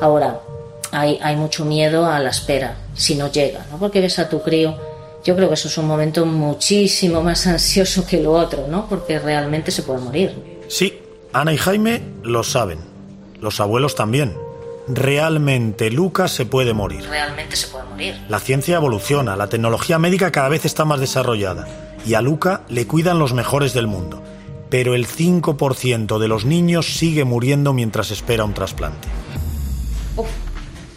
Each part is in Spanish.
Ahora, hay, hay mucho miedo a la espera, si no llega, ¿no? Porque ves a tu crío, yo creo que eso es un momento muchísimo más ansioso que lo otro, ¿no? Porque realmente se puede morir. Sí, Ana y Jaime lo saben. Los abuelos también. Realmente Lucas se puede morir. Realmente se puede morir. La ciencia evoluciona, la tecnología médica cada vez está más desarrollada y a Luca le cuidan los mejores del mundo. Pero el 5% de los niños sigue muriendo mientras espera un trasplante. Uf,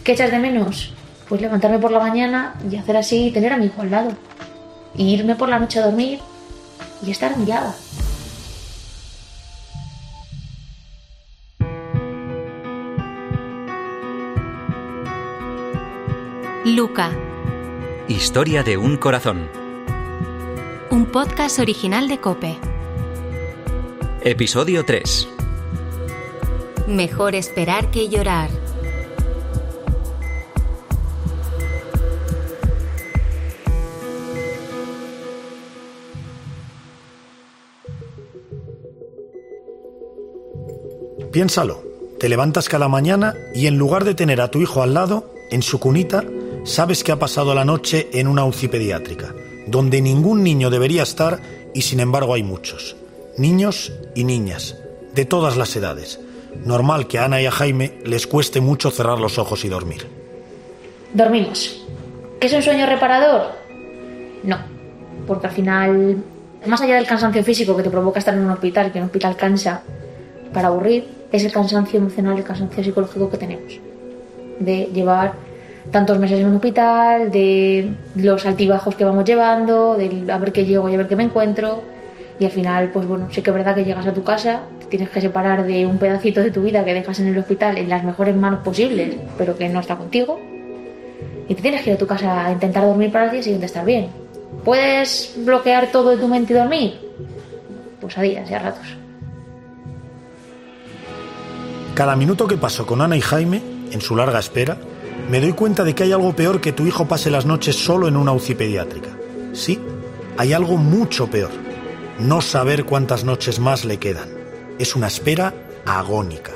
¿qué echas de menos? Pues levantarme por la mañana y hacer así y tener a mi hijo al lado. Y irme por la noche a dormir y estar mirada. Luca, Historia de un corazón. un podcast original de Cope. Episodio 3. Mejor esperar que llorar. Piénsalo, te levantas cada mañana y en lugar de tener a tu hijo al lado, en su cunita, sabes que ha pasado la noche en una UCI pediátrica, donde ningún niño debería estar y sin embargo hay muchos. Niños y niñas, de todas las edades. Normal que a Ana y a Jaime les cueste mucho cerrar los ojos y dormir. Dormimos. ¿Que es un sueño reparador? No, porque al final, más allá del cansancio físico que te provoca estar en un hospital, que un hospital cansa para aburrir, es el cansancio emocional, el cansancio psicológico que tenemos. De llevar tantos meses en un hospital, de los altibajos que vamos llevando, de a ver qué llego y a ver qué me encuentro. Y al final, pues bueno, sí que es verdad que llegas a tu casa, te tienes que separar de un pedacito de tu vida que dejas en el hospital en las mejores manos posibles, pero que no está contigo. Y te tienes que ir a tu casa a intentar dormir para el día siguiente estar bien. ¿Puedes bloquear todo de tu mente y dormir? Pues a días y a ratos. Cada minuto que paso con Ana y Jaime, en su larga espera, me doy cuenta de que hay algo peor que tu hijo pase las noches solo en una UCI pediátrica. Sí, hay algo mucho peor. No saber cuántas noches más le quedan. Es una espera agónica.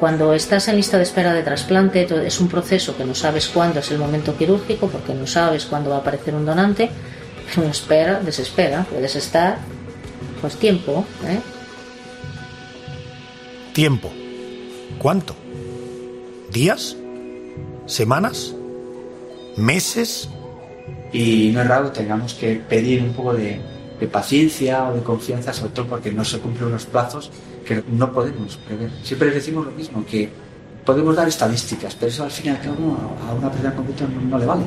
Cuando estás en lista de espera de trasplante, es un proceso que no sabes cuándo es el momento quirúrgico, porque no sabes cuándo va a aparecer un donante. Es una espera, desespera. Puedes estar, pues tiempo, ¿eh? Tiempo. ¿Cuánto? ¿Días? ¿Semanas? ¿Meses? y no es raro tengamos que pedir un poco de, de paciencia o de confianza, sobre todo porque no se cumplen unos plazos que no podemos prever. Siempre decimos lo mismo, que podemos dar estadísticas, pero eso al fin y al cabo a una persona concreta no, no le vale.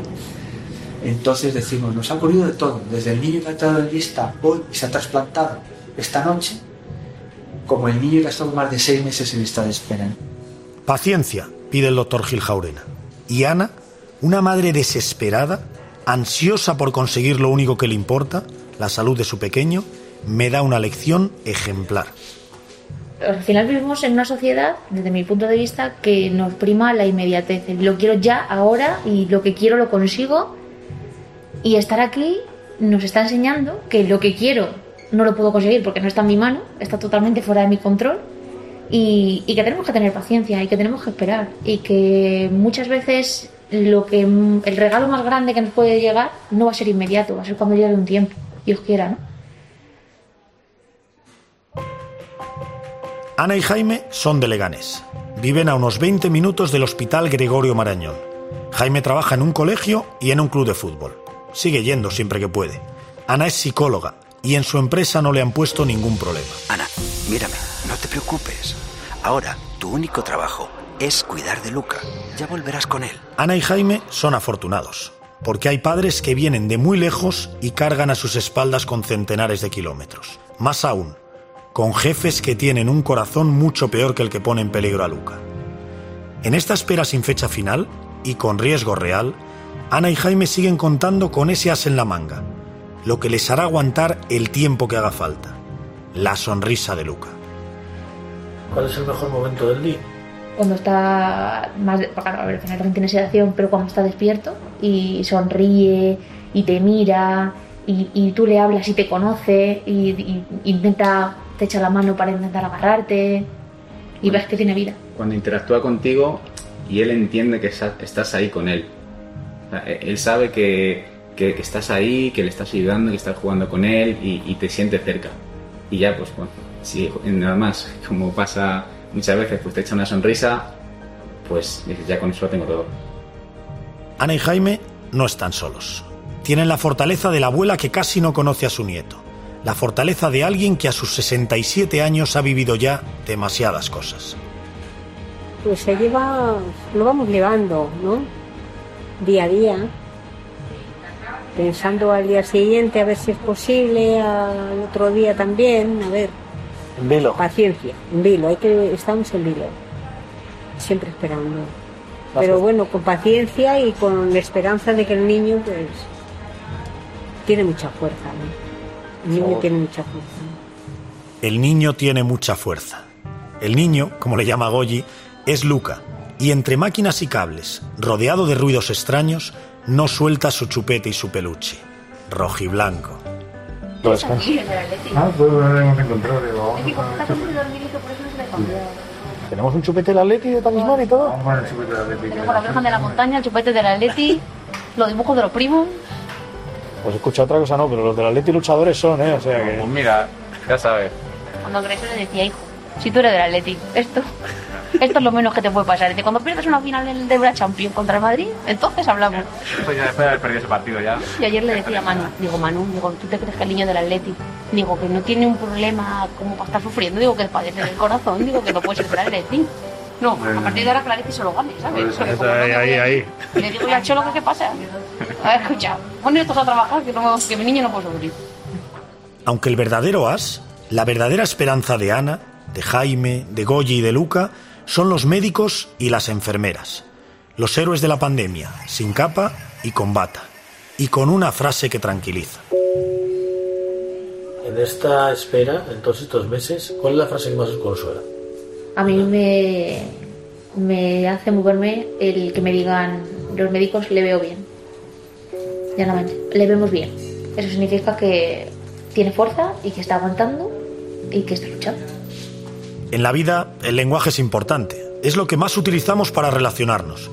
Entonces decimos, nos ha ocurrido de todo, desde el niño que ha entrado en lista hoy y se ha trasplantado esta noche, como el niño que ha estado más de seis meses en lista de espera. Paciencia, pide el doctor Gil Jaurena. Y Ana, una madre desesperada, ansiosa por conseguir lo único que le importa, la salud de su pequeño, me da una lección ejemplar. Al final vivimos en una sociedad, desde mi punto de vista, que nos prima la inmediatez. Lo quiero ya, ahora, y lo que quiero lo consigo. Y estar aquí nos está enseñando que lo que quiero no lo puedo conseguir porque no está en mi mano, está totalmente fuera de mi control. Y, que tenemos que tener paciencia y que tenemos que esperar. Y que muchas veces lo que el regalo más grande que nos puede llegar no va a ser inmediato, va a ser cuando llegue un tiempo. Dios quiera, ¿no? Ana y Jaime son de Leganés. Viven a unos 20 minutos del Hospital Gregorio Marañón. Jaime trabaja en un colegio y en un club de fútbol. Sigue yendo siempre que puede. Ana es psicóloga y en su empresa no le han puesto ningún problema. Ana, mírame, no te preocupes. Ahora, tu único trabajo es cuidar de Luca. Ya volverás con él. Ana y Jaime son afortunados, porque hay padres que vienen de muy lejos y cargan a sus espaldas con centenares de kilómetros. Más aún, con jefes que tienen un corazón mucho peor que el que pone en peligro a Luca. En esta espera sin fecha final y con riesgo real, Ana y Jaime siguen contando con ese as en la manga, lo que les hará aguantar el tiempo que haga falta, la sonrisa de Luca. ¿Cuál es el mejor momento del día? cuando está más porque, a ver, al final también tiene sedación pero cuando está despierto y sonríe y te mira y, y tú le hablas y te conoce y, y intenta te echa la mano para intentar agarrarte y ves que tiene vida. Cuando interactúa contigo y él entiende que estás ahí con él. O sea, e- él sabe que, que- que estás ahí, que le estás ayudando, que estás jugando con él y, y te siente cerca. Y ya, pues, bueno, si nada más, como pasa muchas veces, pues te echa una sonrisa, pues dices, ya con eso lo tengo todo. Ana y Jaime no están solos. Tienen la fortaleza de la abuela que casi no conoce a su nieto. La fortaleza de alguien que a sus 67 años ha vivido ya demasiadas cosas. Pues se lleva, lo vamos llevando, ¿no? Día a día. Pensando al día siguiente a ver si es posible, al otro día también, a ver. En vilo. Paciencia, en vilo, hay que, estamos en vilo. Siempre esperando. Pero bueno, con paciencia y con la esperanza de que el niño, pues, tiene mucha fuerza, ¿no? El niño tiene mucha fuerza. El niño tiene mucha fuerza. El niño, como le llama Goyi, es Luca, y entre máquinas y cables, rodeado de ruidos extraños, no suelta su chupete y su peluche, rojiblanco. Ah, pues lo hemos encontrado. Digo, Tenemos un chupete del Atleti de talismán y todo. vamos a ver el chupete de Atlético. Tengo la Virgen de la Montaña, el chupete del Atleti, los dibujos de los primos. Pues escucha otra cosa, no, pero los del Atleti luchadores son, ¿eh? O sea que. Pues mira, ya sabes. Cuando crecí le decía, hijo, si tú eres del Atleti, esto, esto es lo menos que te puede pasar. Dice, cuando pierdes una final del- de la Champions contra el Madrid, entonces hablamos. Pues ya después de haber perdido ese partido ya. Y ayer le decía a Manu, digo, Manu, digo, ¿tú te crees que el niño del Atleti? Digo, que no tiene un problema como para estar sufriendo, digo, que padece del corazón, digo, que no puede ser del Atleti. No, a partir de ahora que el Atleti se lo gane, ¿sabes? Como no ahí, ahí, ahí. Y le digo, ya, Cholo, ¿qué, ¿qué pasa? A ver, escucha, poner estos a trabajar, que, no, que mi niño no puede sufrir. Aunque el verdadero as, la verdadera esperanza de Ana, de Jaime, de Goyi y de Luca, son los médicos y las enfermeras. Los héroes de la pandemia, sin capa y con bata. Y con una frase que tranquiliza. En esta espera, en todos estos meses, ¿cuál es la frase que más os consuela? A mí me, me hace moverme el que me digan los médicos le veo bien. Llanamente, le vemos bien. Eso significa que tiene fuerza y que está aguantando y que está luchando. En la vida, el lenguaje es importante. Es lo que más utilizamos para relacionarnos.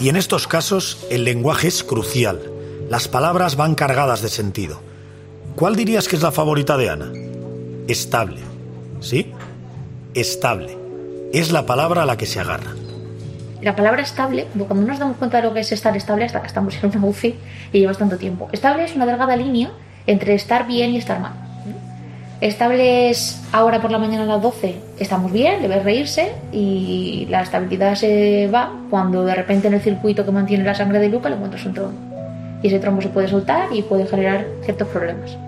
Y en estos casos, el lenguaje es crucial. Las palabras van cargadas de sentido. ¿Cuál dirías que es la favorita de Ana? Estable. ¿Sí? Estable. Es la palabra a la que se agarra. La palabra estable, cuando no nos damos cuenta de lo que es estar estable hasta que estamos en una UCI y llevas tanto tiempo. Estable es una delgada línea entre estar bien y estar mal. Estable es ahora por la mañana a las 12, estamos bien, ves reírse y la estabilidad se va cuando de repente en el circuito que mantiene la sangre de Luca le encuentras un trombo. Y ese trombo se puede soltar y puede generar ciertos problemas.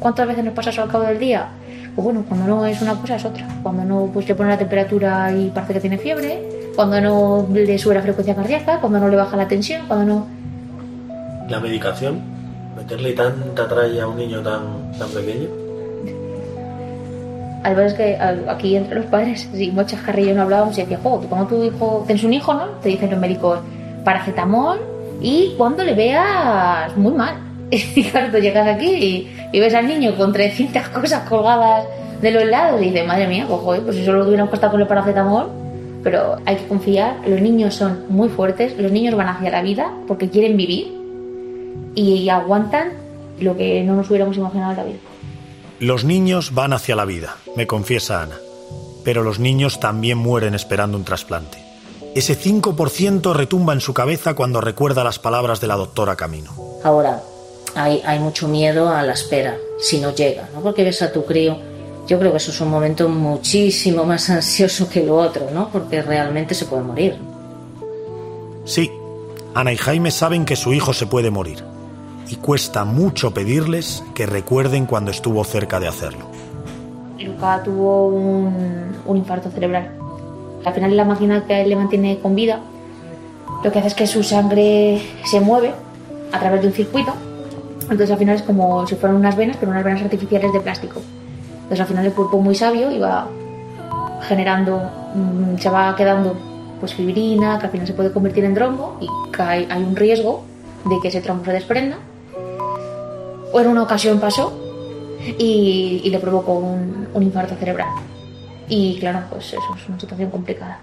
¿Cuántas veces nos pasa eso al cabo del día? Pues bueno, cuando no es una cosa es otra. Cuando no pues le pone la temperatura y parece que tiene fiebre, cuando no le sube la frecuencia cardíaca, cuando no le baja la tensión, cuando no... La medicación, meterle tanta tralla a un niño tan, tan pequeño. Al ver es que aquí entre los padres, si muchas carrillas no hablábamos y decía, jo, cuando tu hijo tienes un hijo, ¿no? Te dicen los médicos, paracetamol y cuando le veas muy mal. Y claro, tú llegas aquí y, y ves al niño con 300 cosas colgadas de los lados y dices, madre mía, pues, joder, pues si solo que estar con el paracetamol. Pero hay que confiar, los niños son muy fuertes, los niños van hacia la vida porque quieren vivir y aguantan lo que no nos hubiéramos imaginado en la vida. Los niños van hacia la vida, me confiesa Ana. Pero los niños también mueren esperando un trasplante. Ese 5% retumba en su cabeza cuando recuerda las palabras de la doctora Camino. Ahora, hay, hay mucho miedo a la espera, si no llega, ¿no? Porque ves a tu crío. Yo creo que eso es un momento muchísimo más ansioso que lo otro, ¿no? Porque realmente se puede morir. Sí, Ana y Jaime saben que su hijo se puede morir. Y cuesta mucho pedirles que recuerden cuando estuvo cerca de hacerlo. Luca tuvo un, un infarto cerebral. Al final la máquina que le mantiene con vida lo que hace es que su sangre se mueve a través de un circuito. Entonces al final es como si fueran unas venas, pero unas venas artificiales de plástico. Entonces al final el cuerpo muy sabio iba generando, mm, se va quedando pues fibrina, que al final se puede convertir en trombo y hay un riesgo de que ese trombo se desprenda. O en una ocasión pasó y, le provocó un, un infarto cerebral. Y claro, pues eso es una situación complicada.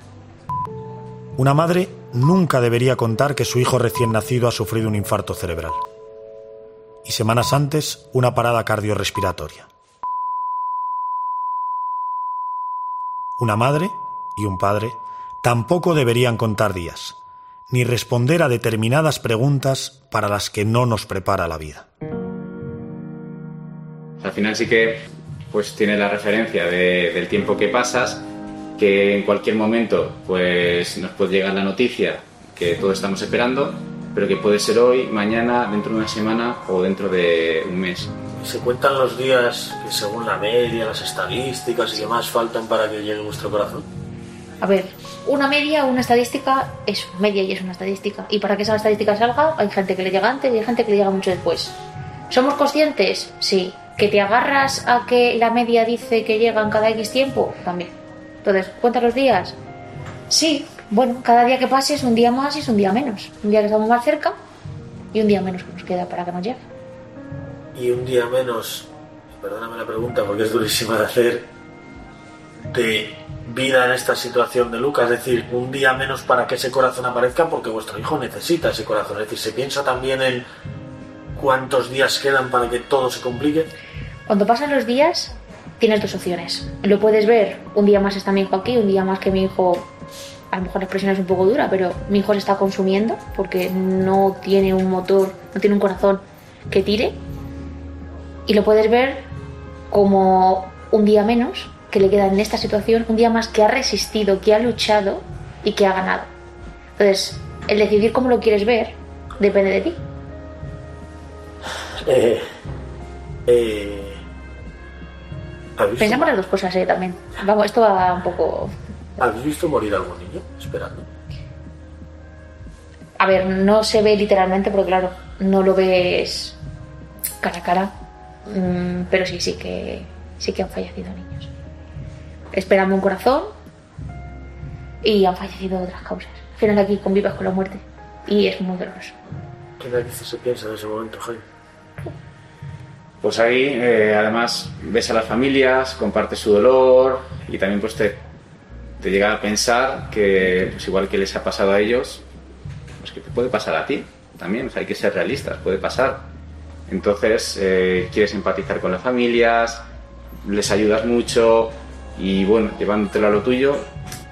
Una madre nunca debería contar que su hijo recién nacido ha sufrido un infarto cerebral. Y semanas antes, una parada cardiorrespiratoria. Una madre y un padre tampoco deberían contar días, ni responder a determinadas preguntas para las que no nos prepara la vida. Al final sí que pues tiene la referencia de- del tiempo que pasas, que en cualquier momento pues nos puede llegar la noticia que todos estamos esperando, pero que puede ser hoy, mañana, dentro de una semana o dentro de un mes. Se cuentan los días que según la media, las estadísticas y demás faltan para que llegue vuestro corazón. A ver, una media, una estadística es media y es una estadística. Y para que esa estadística salga, hay gente que le llega antes y hay gente que le llega mucho después. ¿Somos conscientes? Sí. ¿Que te agarras a que la media dice que llegan cada X tiempo? También. Entonces, ¿cuentas los días? Sí. Bueno, cada día que pase es un día más y es un día menos. Un día que estamos más cerca y un día menos que nos queda para que nos llegue. Y un día menos, perdóname la pregunta porque es durísima de hacer, de vida en esta situación de Lucas, es decir, un día menos para que ese corazón aparezca porque vuestro hijo necesita ese corazón. Es decir, se piensa también en cuántos días quedan para que todo se complique. Cuando pasan los días, tienes dos opciones. Lo puedes ver, un día más está mi hijo aquí, un día más que mi hijo, a lo mejor la expresión es un poco dura, pero mi hijo se está consumiendo porque no tiene un motor, no tiene un corazón que tire. Y lo puedes ver como un día menos que le queda en esta situación, un día más que ha resistido, que ha luchado y que ha ganado. Entonces, el decidir cómo lo quieres ver depende de ti. Eh, eh, ¿habéis, visto, Pensamos las dos cosas, eh, también. Vamos, esto va un poco habéis visto morir a algún niño esperando? A ver, no se ve literalmente, porque claro, no lo ves cara a cara. Mm, pero sí, sí que sí que han fallecido niños. Esperando un corazón y han fallecido otras causas. Al final aquí convives con la muerte y es muy doloroso. ¿Qué narices se piensa en ese momento, Jaime? Pues ahí, eh, además, ves a las familias, compartes su dolor y también pues te, te llega a pensar que, pues igual que les ha pasado a ellos, pues que te puede pasar a ti también. O hay que ser realistas, puede pasar. Entonces, eh, quieres empatizar con las familias, les ayudas mucho y bueno, llevándotelo a lo tuyo,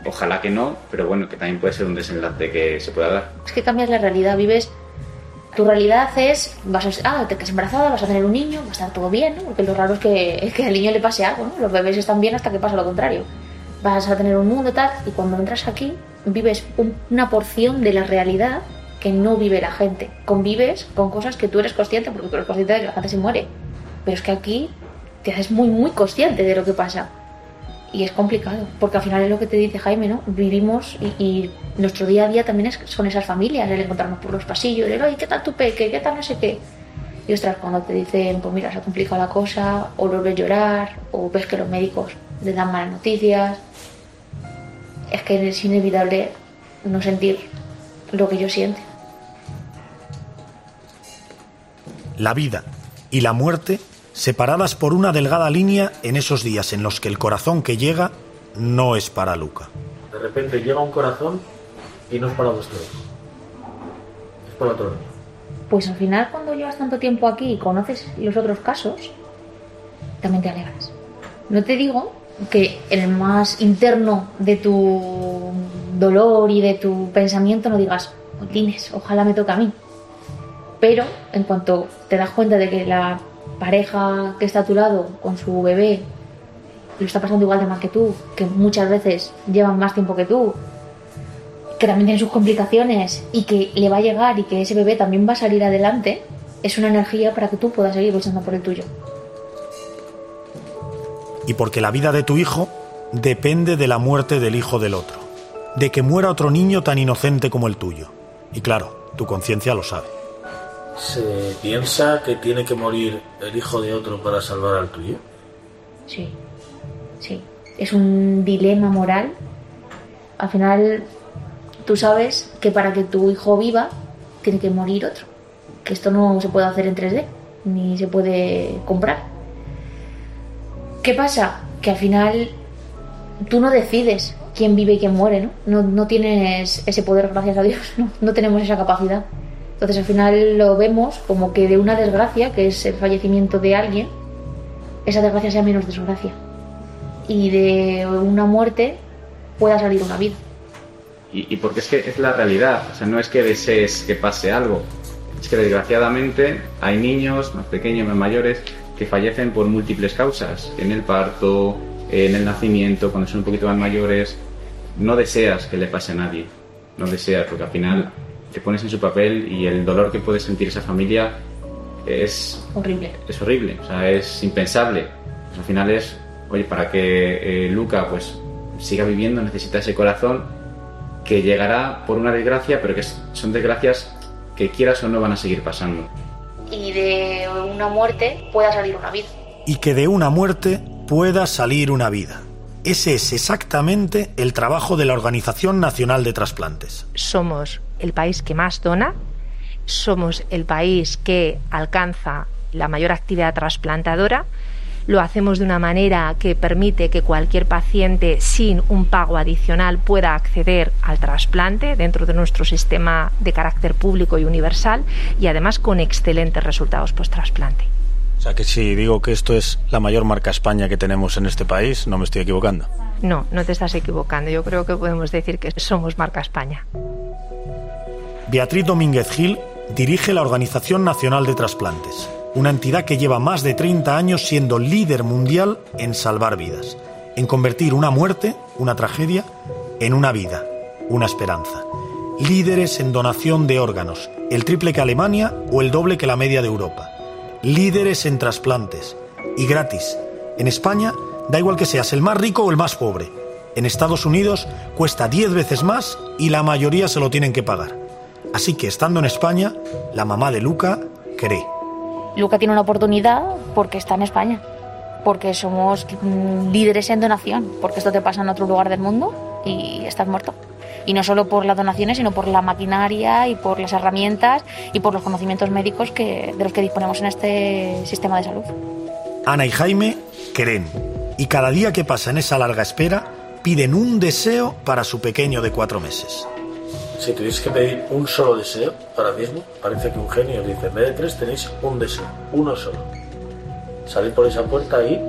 ojalá que no, pero bueno, que también puede ser un desenlace que se pueda dar. Es que cambias la realidad, vives. Tu realidad es, vas a, ah, embarazada, vas a tener un niño, va a estar todo bien, ¿no? Porque lo raro es que, que al niño le pase algo, ¿no? Los bebés están bien hasta que pasa lo contrario. Vas a tener un mundo tal, y cuando entras aquí, vives un- una porción de la realidad que no vive la gente. Convives con cosas que tú eres consciente, porque tú eres consciente de que la gente se muere. Pero es que aquí te haces muy, muy consciente de lo que pasa. Y es complicado, porque al final es lo que te dice Jaime, ¿no? Vivimos y, nuestro día a día también es, son esas familias, el encontrarnos por los pasillos, el, oye, ¿qué tal tu peque? ¿Qué tal no sé qué? Y ostras, cuando te dicen, pues mira, se ha complicado la cosa, o lo ves llorar, o ves que los médicos le dan malas noticias, es que es inevitable no sentir lo que yo siento. La vida y la muerte separadas por una delgada línea en esos días en los que el corazón que llega no es para Luca. De repente llega un corazón y no es para hijo. Es para otro niño. Pues al final, cuando llevas tanto tiempo aquí y conoces los otros casos, también te alegras. No te digo que en el más interno de tu dolor y de tu pensamiento no digas, Tines, ojalá me toque a mí. Pero en cuanto te das cuenta de que la pareja que está a tu lado con su bebé lo está pasando igual de mal que tú, que muchas veces llevan más tiempo que tú, que también tiene sus complicaciones y que le va a llegar y que ese bebé también va a salir adelante, es una energía para que tú puedas seguir luchando por el tuyo. Y porque la vida de tu hijo depende de la muerte del hijo del otro, de que muera otro niño tan inocente como el tuyo. Y claro, tu conciencia lo sabe. ¿Se piensa que tiene que morir el hijo de otro para salvar al tuyo? Sí, sí. Es un dilema moral. Al final, tú sabes que para que tu hijo viva, tiene que morir otro. Que esto no se puede hacer en 3D, ni se puede comprar. ¿Qué pasa? Que al final tú no decides quién vive y quién muere, ¿no? No, no tienes ese poder, gracias a Dios, ¿no? no tenemos esa capacidad. Entonces al final lo vemos como que de una desgracia, que es el fallecimiento de alguien, esa desgracia sea menos desgracia. Y de una muerte pueda salir una vida. Y, y porque es que es la realidad, o sea, no es que desees que pase algo, es que desgraciadamente hay niños, más pequeños, más mayores, que fallecen por múltiples causas, en el parto, en el nacimiento, cuando son un poquito más mayores. No deseas que le pase a nadie, no deseas, porque al final te pones en su papel y el dolor que puede sentir esa familia es Horrible. es horrible, o sea, es impensable. Pues al final es, oye, para que eh, Luca pues siga viviendo necesita ese corazón que llegará por una desgracia, pero que son desgracias que quieras o no van a seguir pasando. Y de una muerte pueda salir una vida. y que de una muerte pueda salir una vida. Ese es exactamente el trabajo de la Organización Nacional de Trasplantes. somos el país que más dona, somos el país que alcanza la mayor actividad trasplantadora, lo hacemos de una manera que permite que cualquier paciente sin un pago adicional pueda acceder al trasplante dentro de nuestro sistema de carácter público y universal y además con excelentes resultados post-trasplante. O sea que si digo que esto es la mayor marca España que tenemos en este país, no me estoy equivocando. No, no te estás equivocando. Yo creo que podemos decir que somos marca España. Beatriz Domínguez Gil dirige la Organización Nacional de Trasplantes, una entidad que lleva más de 30 años siendo líder mundial en salvar vidas, en convertir una muerte, una tragedia, en una vida, una esperanza. Líderes en donación de órganos, el triple que Alemania o el doble que la media de Europa. Líderes en trasplantes, y gratis. En España, da igual que seas el más rico o el más pobre. En Estados Unidos cuesta 10 veces más y la mayoría se lo tienen que pagar. Así que estando en España, la mamá de Luca cree. Luca tiene una oportunidad porque está en España, porque somos líderes en donación, porque esto te pasa en otro lugar del mundo y estás muerto. Y no solo por las donaciones, sino por la maquinaria y por las herramientas y por los conocimientos médicos que, de los que disponemos en este sistema de salud. Ana y Jaime creen. Y cada día que pasa en esa larga espera, piden un deseo para su pequeño de cuatro meses. Si tuvierais que pedir un solo deseo ahora mismo, parece que un genio os dice, en vez de tres tenéis un deseo, uno solo. Salir por esa puerta y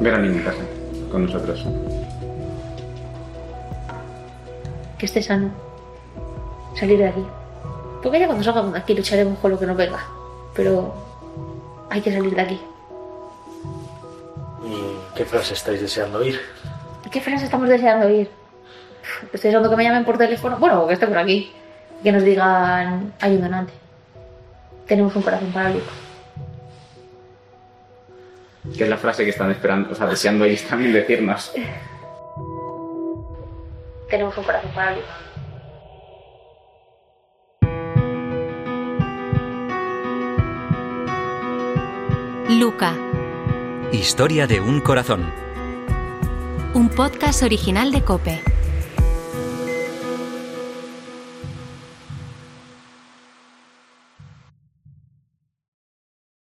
Ver niño en casa, con nosotros. Que esté sano. Salir de aquí. Porque ya cuando salgamos de aquí lucharemos con lo que nos venga. Pero hay que salir de aquí. ¿y qué frase estáis deseando oír? ¿Qué frase estamos deseando oír? Estoy deseando que me llamen por teléfono. Bueno, o que esté por aquí. Que nos digan, hay un donante. Tenemos un corazón para Luca. Que es la frase que están esperando, o sea, deseando ellos también decirnos. Tenemos un corazón para Luca. Luca, Historia de un corazón. un podcast original de Cope.